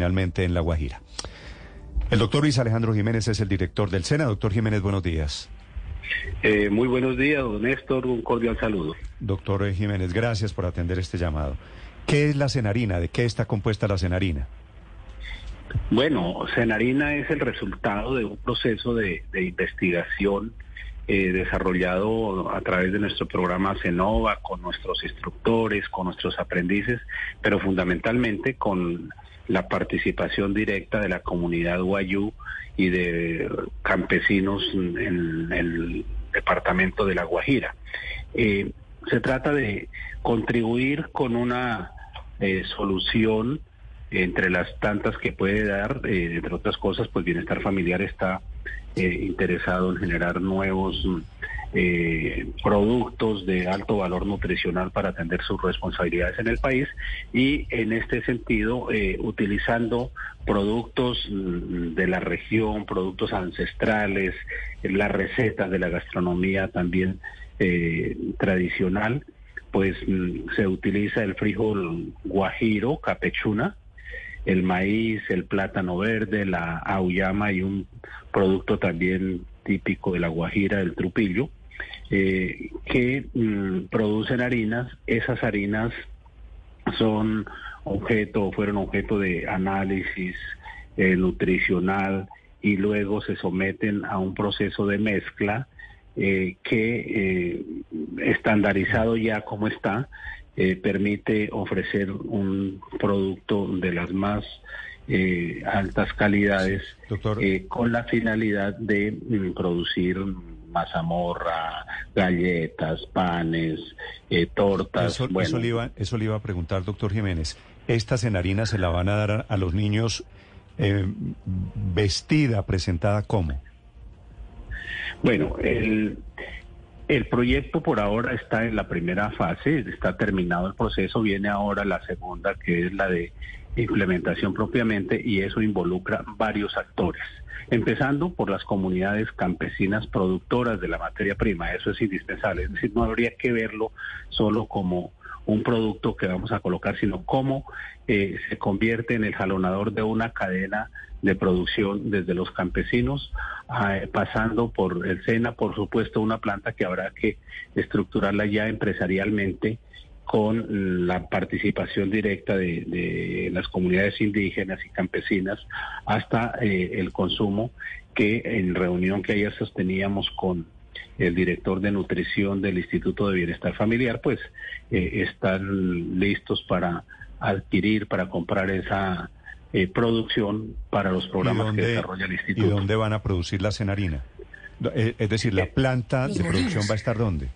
finalmente en La Guajira. El doctor Luis Alejandro Jiménez es el director del SENA. Doctor Jiménez, buenos días. Eh, muy buenos días, don Néstor. Un cordial saludo. Doctor Jiménez, gracias por atender este llamado. ¿Qué es la cenarina? ¿De qué está compuesta la cenarina? Bueno, cenarina es el resultado de un proceso de, investigación eh, desarrollado a través de nuestro programa CENOVA, con nuestros instructores, con nuestros aprendices, pero fundamentalmente con la participación directa de la comunidad guayú y de campesinos en el departamento de La Guajira. Eh, se trata de contribuir con una eh, solución entre las tantas que puede dar, eh, entre otras cosas, pues Bienestar Familiar está interesado en generar nuevos eh, productos de alto valor nutricional para atender sus responsabilidades en el país y en este sentido eh, utilizando productos mm, de la región, productos ancestrales, las recetas de la gastronomía también eh, tradicional, pues mm, se utiliza el frijol guajiro, capechuna, el maíz, el plátano verde, la auyama y un producto también típico de la Guajira, el trupillo, eh, que mm, producen harinas. Esas harinas son objeto, fueron objeto de análisis eh, nutricional y luego se someten a un proceso de mezcla eh, que estandarizado ya como está, permite ofrecer un producto de las más altas calidades con la finalidad de mm, producir mazamorra, galletas, panes, eh, tortas. Eso, eso, le iba, eso le iba a preguntar, doctor Jiménez. ¿Esta cenarina se la van a dar a, los niños eh, vestida, presentada cómo? Bueno, el, el proyecto por ahora está en la primera fase, está terminado el proceso, viene ahora la segunda, que es la de implementación propiamente, y eso involucra varios actores empezando por las comunidades campesinas productoras de la materia prima. Eso es indispensable. Es decir, no habría que verlo solo como un producto que vamos a colocar, sino cómo eh, se convierte en el jalonador de una cadena de producción desde los campesinos, pasando por el SENA, por supuesto, una planta que habrá que estructurarla ya empresarialmente con la participación directa de, las comunidades indígenas y campesinas hasta eh, el consumo que en reunión que ayer sosteníamos con el director de nutrición del Instituto de Bienestar Familiar, pues eh, están listos para adquirir, para comprar esa eh, producción para los programas que desarrolla el Instituto. ¿Y dónde van a producir la cenarina? Es decir, ¿la planta de producción va a estar dónde?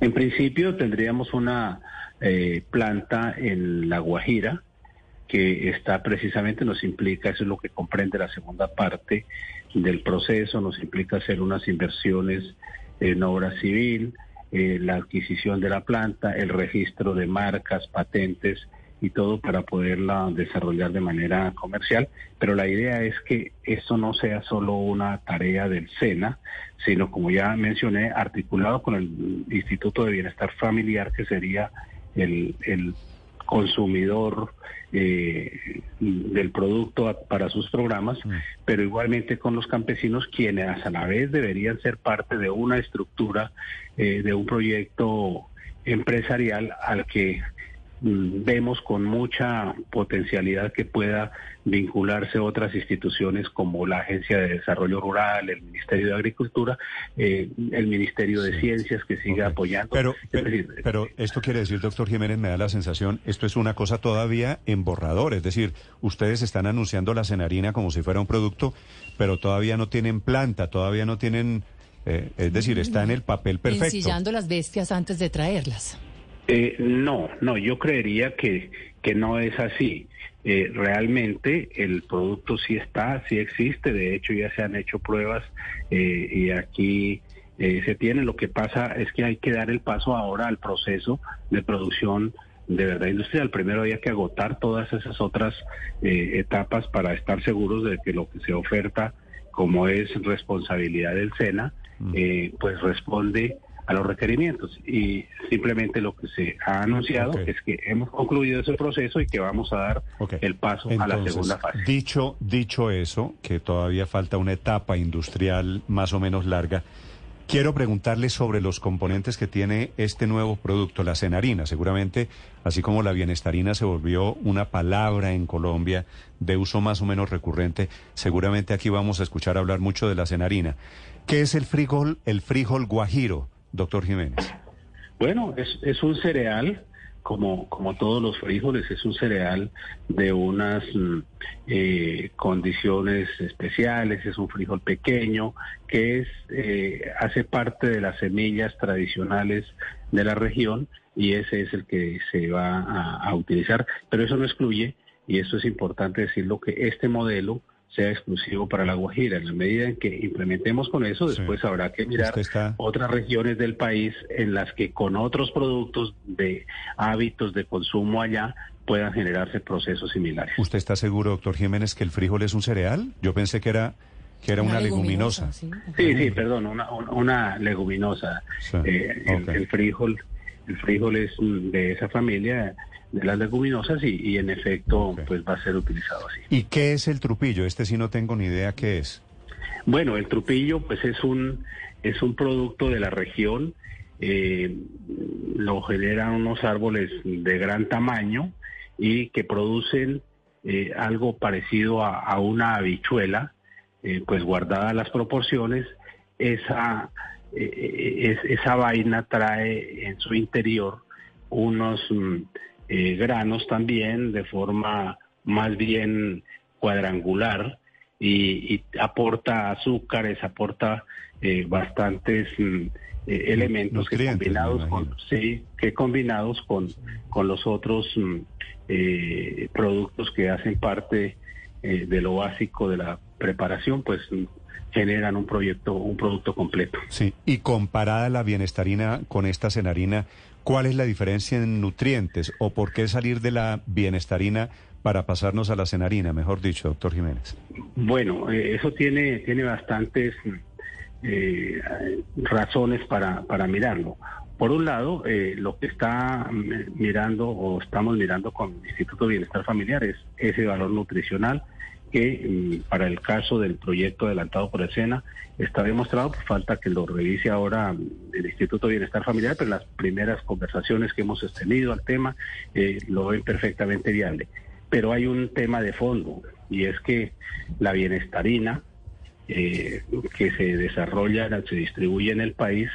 En principio tendríamos una eh, planta en La Guajira que está precisamente, nos implica, eso es lo que comprende la segunda parte del proceso, nos implica hacer unas inversiones en obra civil, eh, la adquisición de la planta, el registro de marcas, patentes y todo para poderla desarrollar de manera comercial. Pero la idea es que esto no sea solo una tarea del SENA, sino como ya mencioné, articulado con el Instituto de Bienestar Familiar, que sería el, consumidor eh, del producto para sus programas, mm. pero igualmente con los campesinos, quienes a la vez deberían ser parte de una estructura, eh, de un proyecto empresarial al que vemos con mucha potencialidad que pueda vincularse otras instituciones como la Agencia de Desarrollo Rural, el Ministerio de Agricultura, eh, el Ministerio de Ciencias que siga apoyando. Pero, pero, esto quiere decir, doctor Jiménez, me da la sensación, esto es una cosa todavía en borrador, es decir, ustedes están anunciando la cenarina como si fuera un producto, pero todavía no tienen planta, todavía no tienen, eh, es decir, está en el papel perfecto. Ensillando las bestias antes de traerlas. Eh, no, no, yo creería que, que no es así. Eh, realmente el producto sí está, sí existe, de hecho ya se han hecho pruebas eh, y aquí se tiene. Lo que pasa es que hay que dar el paso ahora al proceso de producción de verdad industrial. Primero hay que agotar todas esas otras etapas para estar seguros de que lo que se oferta como es responsabilidad del SENA, mm. pues responde a los requerimientos. Y simplemente lo que se ha anunciado es que hemos concluido ese proceso y que vamos a dar el paso a la segunda fase. Dicho, dicho eso, que todavía falta una etapa industrial más o menos larga, Quiero preguntarle sobre los componentes que tiene este nuevo producto, la cenarina. Seguramente, así como la bienestarina se volvió una palabra en Colombia de uso más o menos recurrente, seguramente aquí vamos a escuchar hablar mucho de la cenarina. ¿Qué es el frijol, el frijol guajiro, doctor Jiménez? Bueno, es, es un cereal como, como todos los frijoles, es un cereal de unas mm, eh, condiciones especiales, es un frijol pequeño que es eh, hace parte de las semillas tradicionales de la región y ese es el que se va a, a utilizar, pero eso no excluye, y esto es importante decirlo, que este modelo sea exclusivo para la Guajira. En la medida en que implementemos con eso, después habrá que mirar otras regiones del país en las que con otros productos de hábitos de consumo allá puedan generarse procesos similares. ¿Usted está seguro, doctor Jiménez, que el frijol es un cereal? Yo pensé que era que era una, leguminosa. Sí, sí, perdón, una, leguminosa. Eh, el, frijol, el frijol es de esa familia de las leguminosas y, en efecto pues va a ser utilizado así. ¿Y qué es el trupillo? Este sí no tengo ni idea qué es. Bueno, el trupillo pues es un es un producto de la región, eh, lo generan unos árboles de gran tamaño y que producen eh, algo parecido a, una habichuela, eh, pues guardadas las proporciones, esa, esa vaina trae en su interior unos mm, eh, granos también de forma más bien cuadrangular y, aporta azúcares, aporta eh, bastantes mm, eh, elementos que combinados con sí, que combinados con, con los otros mm, productos que hacen parte de lo básico de la preparación, pues generan un proyecto, un producto completo. Sí, y comparada la bienestarina con esta cenarina, ¿Cuál es la diferencia en nutrientes o por qué salir de la bienestarina para pasarnos a la cenarina, mejor dicho, doctor Jiménez? Bueno, eh, eso tiene, tiene bastantes eh, razones para, para mirarlo. Por un lado, eh, lo que está mm, mirando o estamos mirando con el Instituto de Bienestar Familiar es ese valor nutricional que mm, para el caso del proyecto adelantado por el SENA está demostrado, pues falta que lo revise ahora el Instituto de Bienestar Familiar, pero las primeras conversaciones que hemos tenido al tema eh, lo ven perfectamente viable. Pero hay un tema de fondo y es que la bienestarina eh, que se desarrolla, se distribuye en el país,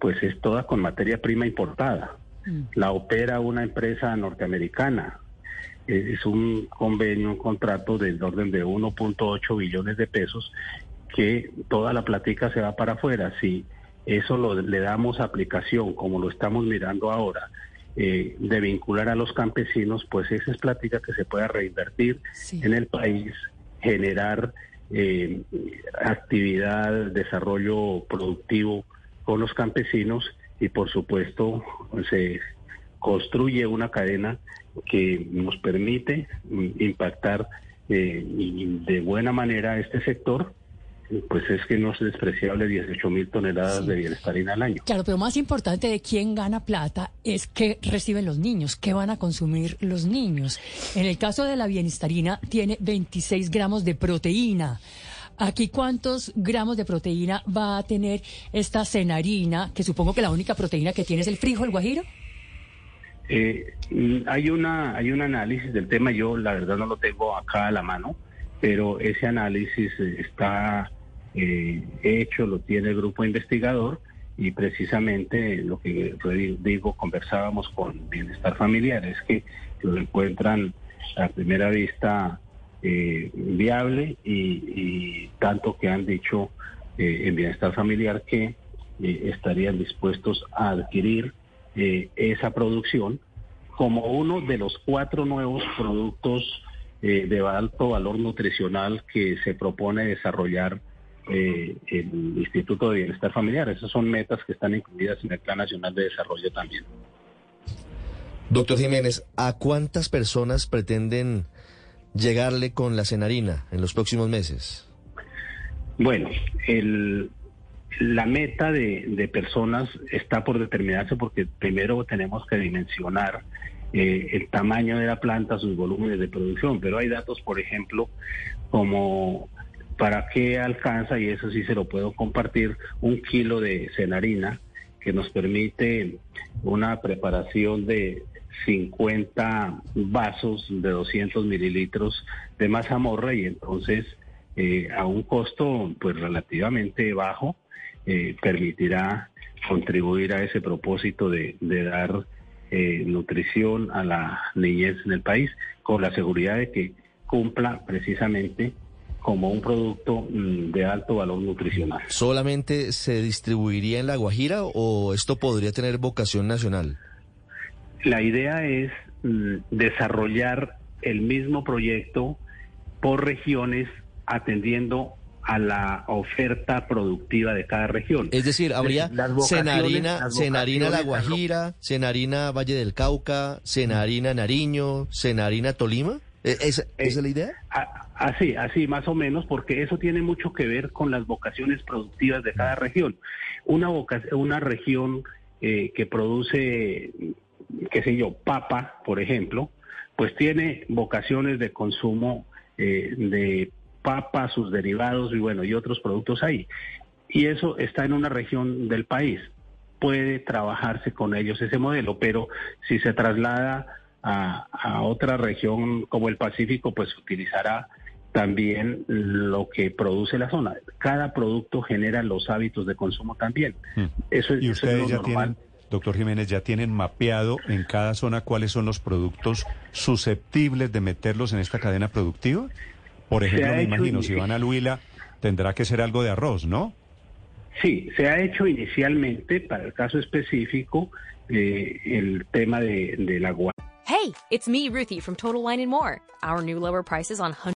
pues es toda con materia prima importada. Mm. La opera una empresa norteamericana, es un convenio, un contrato del orden de 1.8 billones de pesos que toda la platica se va para afuera. Si eso lo, le damos aplicación, como lo estamos mirando ahora, eh, de vincular a los campesinos, pues esa es plática que se pueda reinvertir en el país, generar eh, actividad, desarrollo productivo con los campesinos y por supuesto se construye una cadena que nos permite impactar eh, de buena manera este sector pues es que no es despreciable 18 mil toneladas de bienestarina al año. Claro, pero más importante de quién gana plata es qué reciben los niños, qué van a consumir los niños. En el caso de la bienestarina tiene 26 gramos de proteína. Aquí, ¿cuántos gramos de proteína va a tener esta cenarina, que supongo que la única proteína que tiene es el frijol guajiro? Eh, hay una hay un análisis del tema, yo la verdad no lo tengo acá a la mano, pero ese análisis eh, está eh, hecho, lo tiene el grupo investigador y precisamente lo que digo, conversábamos con Bienestar Familiar, es que lo encuentran a primera vista viable y, tanto que han dicho en Bienestar Familiar que estarían dispuestos a adquirir eh, esa producción como uno de los cuatro nuevos productos eh, de alto valor nutricional que se propone desarrollar eh, el Instituto de Bienestar Familiar. Esas son metas que están incluidas en el Plan Nacional de Desarrollo también. Doctor Jiménez, ¿a cuántas personas pretenden llegarle con la cenarina en los próximos meses? Bueno, el, la meta de, de, personas está por determinarse porque primero tenemos que dimensionar eh, el tamaño de la planta, sus volúmenes de producción, pero hay datos, por ejemplo, como para qué alcanza, y eso sí se lo puedo compartir, un kilo de cenarina que nos permite una preparación de 50 vasos de 200 mililitros de mazamorra y entonces eh, a un costo pues relativamente bajo eh, permitirá contribuir a ese propósito de, dar eh, nutrición a la niñez en el país con la seguridad de que cumpla precisamente como un producto mm, de alto valor nutricional. ¿Solamente se distribuiría en La Guajira o esto podría tener vocación nacional? La idea es mm, desarrollar el mismo proyecto por regiones atendiendo a la oferta productiva de cada región. Es decir, habría Senarina, Senarina La Guajira, Senarina Valle del Cauca, Senarina Nariño, Senarina Tolima. ¿E-, ¿Es, ¿Esa es la idea? Así, así, más o menos, porque eso tiene mucho que ver con las vocaciones productivas de cada región. Una, una región eh, que produce, qué sé yo, papa, por ejemplo, pues tiene vocaciones de consumo eh, de papa, sus derivados y bueno, y otros productos ahí. Y eso está en una región del país. Puede trabajarse con ellos ese modelo, pero si se traslada a, a otra región como el Pacífico, pues utilizará también lo que produce la zona. Cada producto genera los hábitos de consumo también. Hmm. Eso, ¿Y ustedes ya tienen, doctor Jiménez, ya tienen mapeado en cada zona cuáles son los productos susceptibles de meterlos en esta cadena productiva? Por ejemplo, me imagino, si van a Luila, tendrá que ser algo de arroz, ¿no? Sí, se ha hecho inicialmente, para el caso específico, eh, el tema de, del agua. Hey, it's me, Ruthie, from Total Wine and More. Our new lower prices on